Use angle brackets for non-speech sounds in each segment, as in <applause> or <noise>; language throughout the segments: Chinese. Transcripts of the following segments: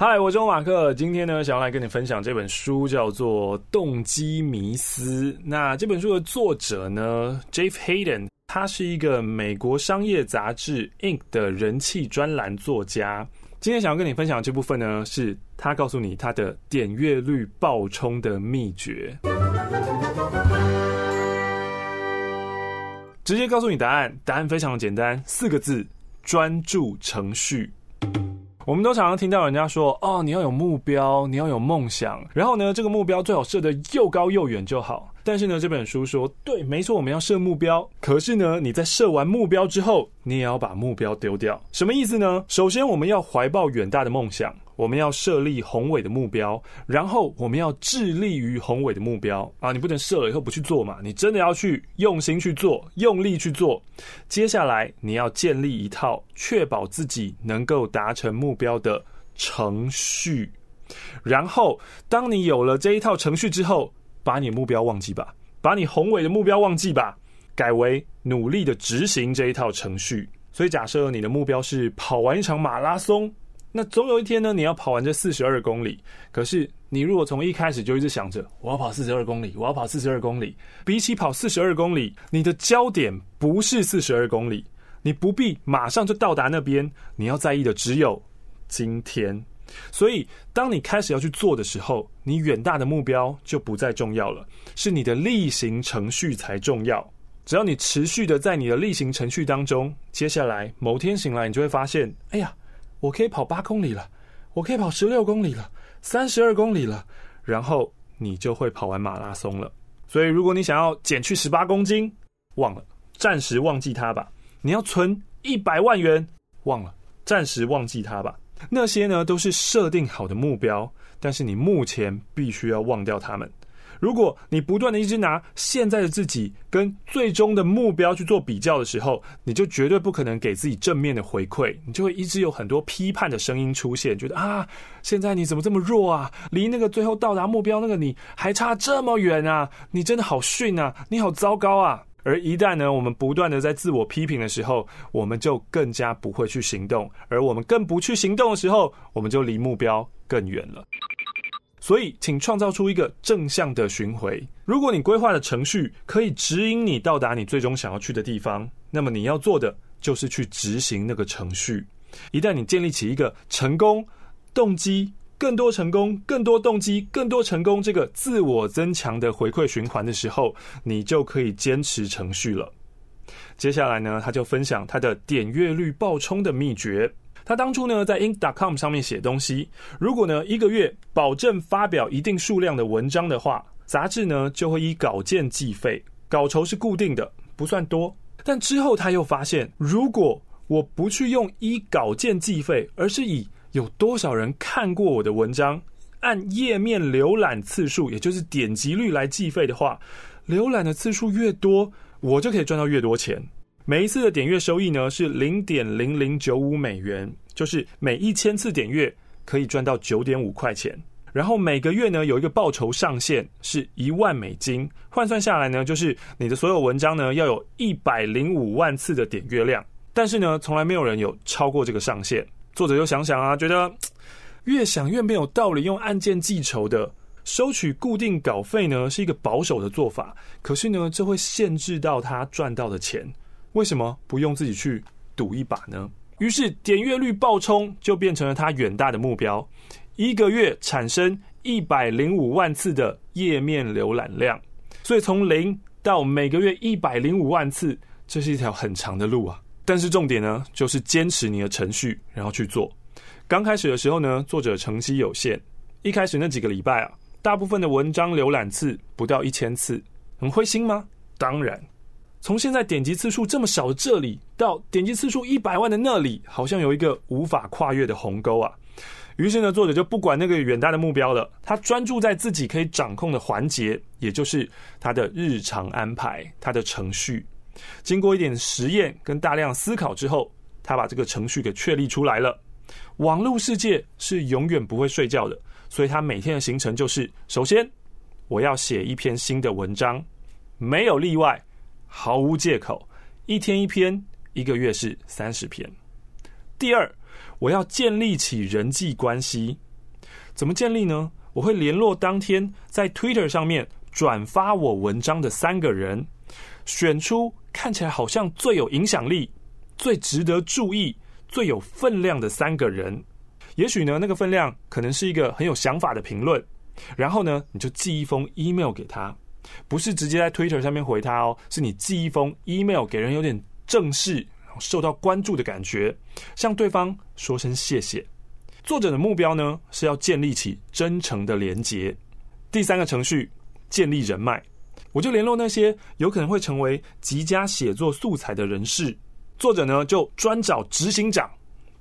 嗨，我是欧马克。今天呢，想要来跟你分享这本书，叫做《动机迷思》。那这本书的作者呢，Jeff Hayden，他是一个美国商业杂志《Inc》的人气专栏作家。今天想要跟你分享的这部分呢，是他告诉你他的点阅率爆冲的秘诀。直接告诉你答案，答案非常的简单，四个字：专注程序。我们都常常听到人家说：“哦，你要有目标，你要有梦想，然后呢，这个目标最好设得又高又远就好。”但是呢，这本书说：“对，没错，我们要设目标。可是呢，你在设完目标之后，你也要把目标丢掉。什么意思呢？首先，我们要怀抱远大的梦想。”我们要设立宏伟的目标，然后我们要致力于宏伟的目标啊！你不能设了以后不去做嘛，你真的要去用心去做，用力去做。接下来你要建立一套确保自己能够达成目标的程序，然后当你有了这一套程序之后，把你目标忘记吧，把你宏伟的目标忘记吧，改为努力的执行这一套程序。所以假设你的目标是跑完一场马拉松。那总有一天呢，你要跑完这四十二公里。可是你如果从一开始就一直想着我要跑四十二公里，我要跑四十二公里，比起跑四十二公里，你的焦点不是四十二公里，你不必马上就到达那边。你要在意的只有今天。所以，当你开始要去做的时候，你远大的目标就不再重要了，是你的例行程序才重要。只要你持续的在你的例行程序当中，接下来某天醒来，你就会发现，哎呀。我可以跑八公里了，我可以跑十六公里了，三十二公里了，然后你就会跑完马拉松了。所以，如果你想要减去十八公斤，忘了，暂时忘记它吧。你要存一百万元，忘了，暂时忘记它吧。那些呢，都是设定好的目标，但是你目前必须要忘掉它们。如果你不断的一直拿现在的自己跟最终的目标去做比较的时候，你就绝对不可能给自己正面的回馈，你就会一直有很多批判的声音出现，觉得啊，现在你怎么这么弱啊？离那个最后到达目标那个你还差这么远啊！你真的好逊啊！你好糟糕啊！而一旦呢，我们不断的在自我批评的时候，我们就更加不会去行动，而我们更不去行动的时候，我们就离目标更远了。所以，请创造出一个正向的循环。如果你规划的程序可以指引你到达你最终想要去的地方，那么你要做的就是去执行那个程序。一旦你建立起一个成功动机、更多成功、更多动机、更多成功这个自我增强的回馈循环的时候，你就可以坚持程序了。接下来呢，他就分享他的点阅率爆冲的秘诀。他当初呢，在 Inc.com 上面写东西，如果呢一个月保证发表一定数量的文章的话，杂志呢就会以稿件计费，稿酬是固定的，不算多。但之后他又发现，如果我不去用依稿件计费，而是以有多少人看过我的文章，按页面浏览次数，也就是点击率来计费的话，浏览的次数越多，我就可以赚到越多钱。每一次的点阅收益呢是零点零零九五美元，就是每一千次点阅可以赚到九点五块钱。然后每个月呢有一个报酬上限是一万美金，换算下来呢就是你的所有文章呢要有一百零五万次的点阅量。但是呢从来没有人有超过这个上限。作者又想想啊，觉得越想越没有道理，用按件计酬的收取固定稿费呢是一个保守的做法。可是呢这会限制到他赚到的钱。为什么不用自己去赌一把呢？于是点阅率爆冲就变成了他远大的目标，一个月产生一百零五万次的页面浏览量。所以从零到每个月一百零五万次，这是一条很长的路啊。但是重点呢，就是坚持你的程序，然后去做。刚开始的时候呢，作者成绩有限，一开始那几个礼拜啊，大部分的文章浏览次不到一千次，很灰心吗？当然。从现在点击次数这么少的这里，到点击次数一百万的那里，好像有一个无法跨越的鸿沟啊。于是呢，作者就不管那个远大的目标了，他专注在自己可以掌控的环节，也就是他的日常安排、他的程序。经过一点实验跟大量思考之后，他把这个程序给确立出来了。网络世界是永远不会睡觉的，所以他每天的行程就是：首先，我要写一篇新的文章，没有例外。毫无借口，一天一篇，一个月是三十篇。第二，我要建立起人际关系，怎么建立呢？我会联络当天在 Twitter 上面转发我文章的三个人，选出看起来好像最有影响力、最值得注意、最有分量的三个人。也许呢，那个分量可能是一个很有想法的评论。然后呢，你就寄一封 email 给他，不是直接在 Twitter 上面回他哦，是你寄一封 email 给人，有点正式，受到关注的感觉，向对方说声谢谢。作者的目标呢，是要建立起真诚的连结。第三个程序，建立人脉，我就联络那些有可能会成为极佳写作素材的人士。作者呢，就专找执行长、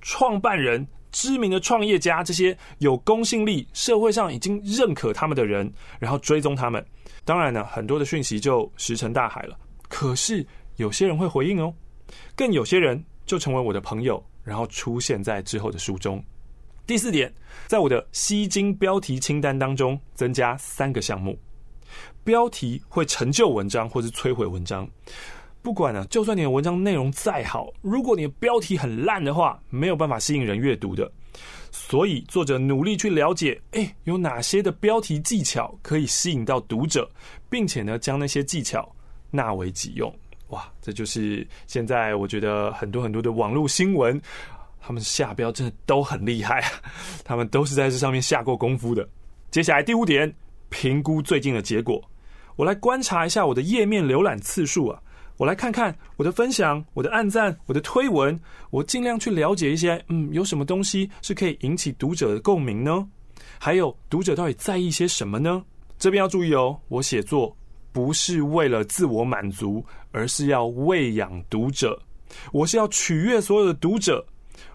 创办人。知名的创业家，这些有公信力、社会上已经认可他们的人，然后追踪他们。当然呢，很多的讯息就石沉大海了。可是有些人会回应哦，更有些人就成为我的朋友，然后出现在之后的书中。第四点，在我的吸睛标题清单当中增加三个项目，标题会成就文章，或是摧毁文章。不管呢、就算你的文章内容再好，如果你的标题很烂的话，没有办法吸引人阅读的。所以作者努力去了解，诶，有哪些的标题技巧可以吸引到读者，并且呢，将那些技巧纳为己用。哇，这就是现在我觉得很多很多的网络新闻，他们下标真的都很厉害，他们都是在这上面下过功夫的。接下来第五点，评估最近的结果。我来观察一下我的页面浏览次数啊。我来看看我的分享、我的按赞、我的推文，我尽量去了解一些，嗯，有什么东西是可以引起读者的共鸣呢？还有读者到底在意些什么呢？这边要注意哦，我写作不是为了自我满足，而是要喂养读者，我是要取悦所有的读者。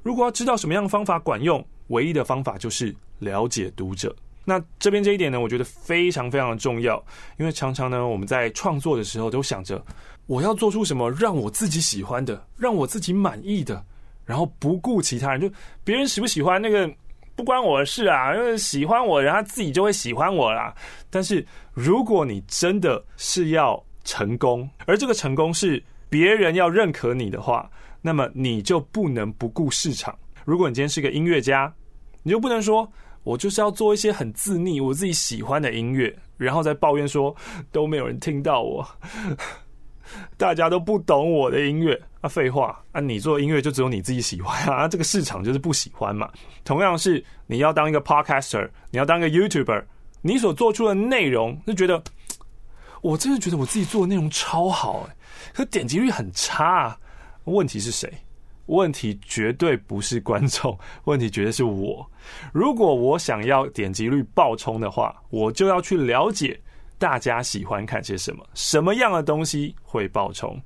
如果要知道什么样的方法管用，唯一的方法就是了解读者。那这边这一点呢，我觉得非常非常的重要，因为常常呢，我们在创作的时候都想着。我要做出什么让我自己喜欢的，让我自己满意的，然后不顾其他人，就别人喜不喜欢那个不关我的事啊，因为喜欢我，然后他自己就会喜欢我啦。但是如果你真的是要成功，而这个成功是别人要认可你的话，那么你就不能不顾市场。如果你今天是个音乐家，你就不能说我就是要做一些很自逆、我自己喜欢的音乐，然后再抱怨说都没有人听到我。<laughs> 大家都不懂我的音乐啊，废话啊！你做音乐就只有你自己喜欢 <laughs> 啊，这个市场就是不喜欢嘛。同样是你要当一个 podcaster，你要当个 YouTuber，你所做出的内容就觉得，<tsk> 我真的觉得我自己做的内容超好哎，可点击率很差。问题是谁？问题绝对不是观众，<laughs> 问题绝对是我。如果我想要点击率爆冲的话，我就要去了解。大家喜欢看些什么？什么样的东西会爆冲？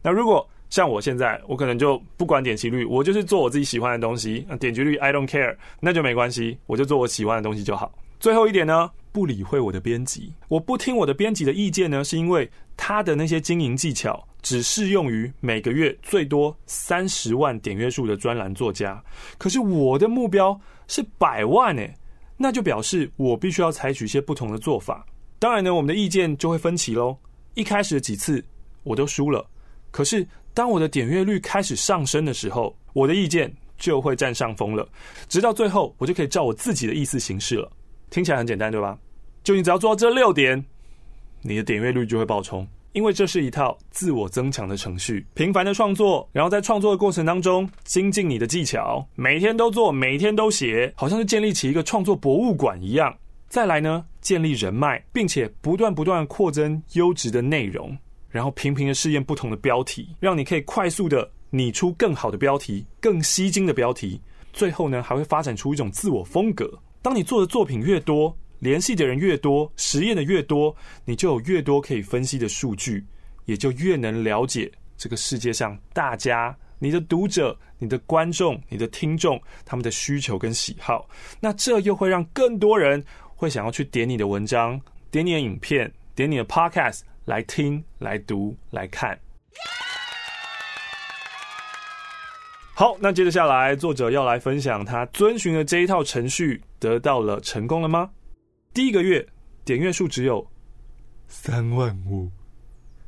那如果像我现在，我可能就不管点击率，我就是做我自己喜欢的东西。点击率 I don't care，那就没关系，我就做我喜欢的东西就好。最后一点呢，不理会我的编辑，我不听我的编辑的意见呢，是因为他的那些经营技巧只适用于每个月最多三十万点阅数的专栏作家。可是我的目标是百万诶，那就表示我必须要采取一些不同的做法。当然呢，我们的意见就会分歧喽。一开始的几次我都输了，可是当我的点阅率开始上升的时候，我的意见就会占上风了。直到最后，我就可以照我自己的意思行事了。听起来很简单，对吧？就你只要做到这六点，你的点阅率就会爆冲。因为这是一套自我增强的程序，频繁的创作，然后在创作的过程当中精进你的技巧，每天都做，每天都写，好像是建立起一个创作博物馆一样。再来呢，建立人脉，并且不断不断扩增优质的内容，然后频频的试验不同的标题，让你可以快速的拟出更好的标题，更吸睛的标题。最后呢，还会发展出一种自我风格。当你做的作品越多，联系的人越多，实验的越多，你就有越多可以分析的数据，也就越能了解这个世界上大家、你的读者、你的观众、你的听众他们的需求跟喜好。那这又会让更多人。会想要去点你的文章，点你的影片，点你的 podcast 来听、来读、来看。好，那接着下来，作者要来分享他遵循的这一套程序得到了成功了吗？第一个月点阅数只有三万五，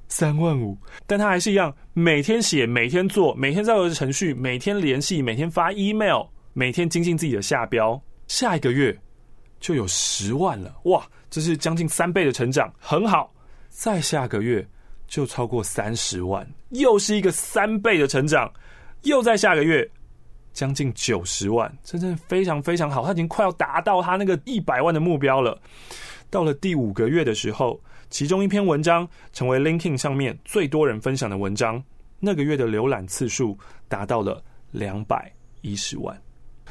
三万五，但他还是一样每天写、每天做、每天在我的程序、每天联系、每天发 email、每天精进自己的下标。下一个月。就有十万了，哇，这是将近三倍的成长，很好。再下个月就超过三十万，又是一个三倍的成长。又在下个月将近九十万，真正非常非常好，他已经快要达到他那个一百万的目标了。到了第五个月的时候，其中一篇文章成为 LinkedIn 上面最多人分享的文章，那个月的浏览次数达到了两百一十万。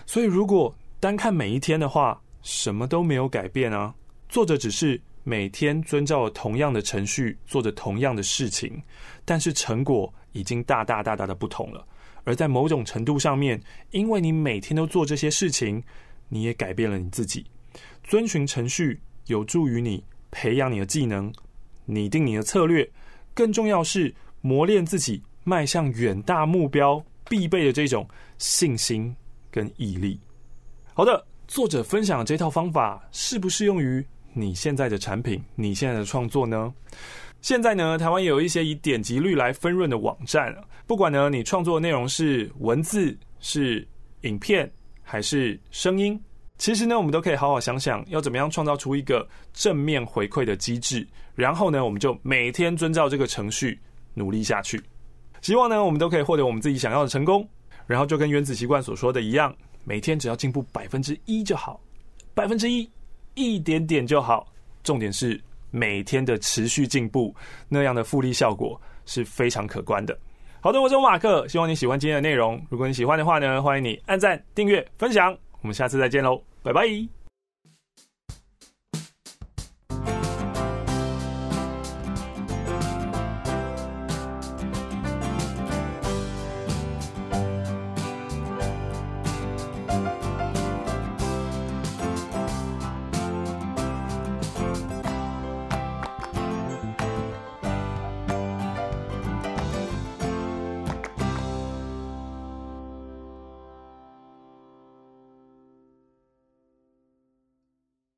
所以如果单看每一天的话，什么都没有改变啊！作者只是每天遵照同样的程序，做着同样的事情，但是成果已经大大大大的不同了。而在某种程度上面，因为你每天都做这些事情，你也改变了你自己。遵循程序有助于你培养你的技能，拟定你的策略，更重要是磨练自己迈向远大目标必备的这种信心跟毅力。好的。作者分享的这套方法适不适用于你现在的产品、你现在的创作呢？现在呢，台湾也有一些以点击率来分润的网站，不管呢你创作的内容是文字、是影片还是声音，其实呢，我们都可以好好想想要怎么样创造出一个正面回馈的机制，然后呢，我们就每天遵照这个程序努力下去。希望呢，我们都可以获得我们自己想要的成功，然后就跟原子习惯所说的一样。每天只要进步百分之一就好，百分之一，一点点就好。重点是每天的持续进步，那样的复利效果是非常可观的。好的，我是欧马克，希望你喜欢今天的内容。如果你喜欢的话呢，欢迎你按赞、订阅、分享。我们下次再见喽，拜拜。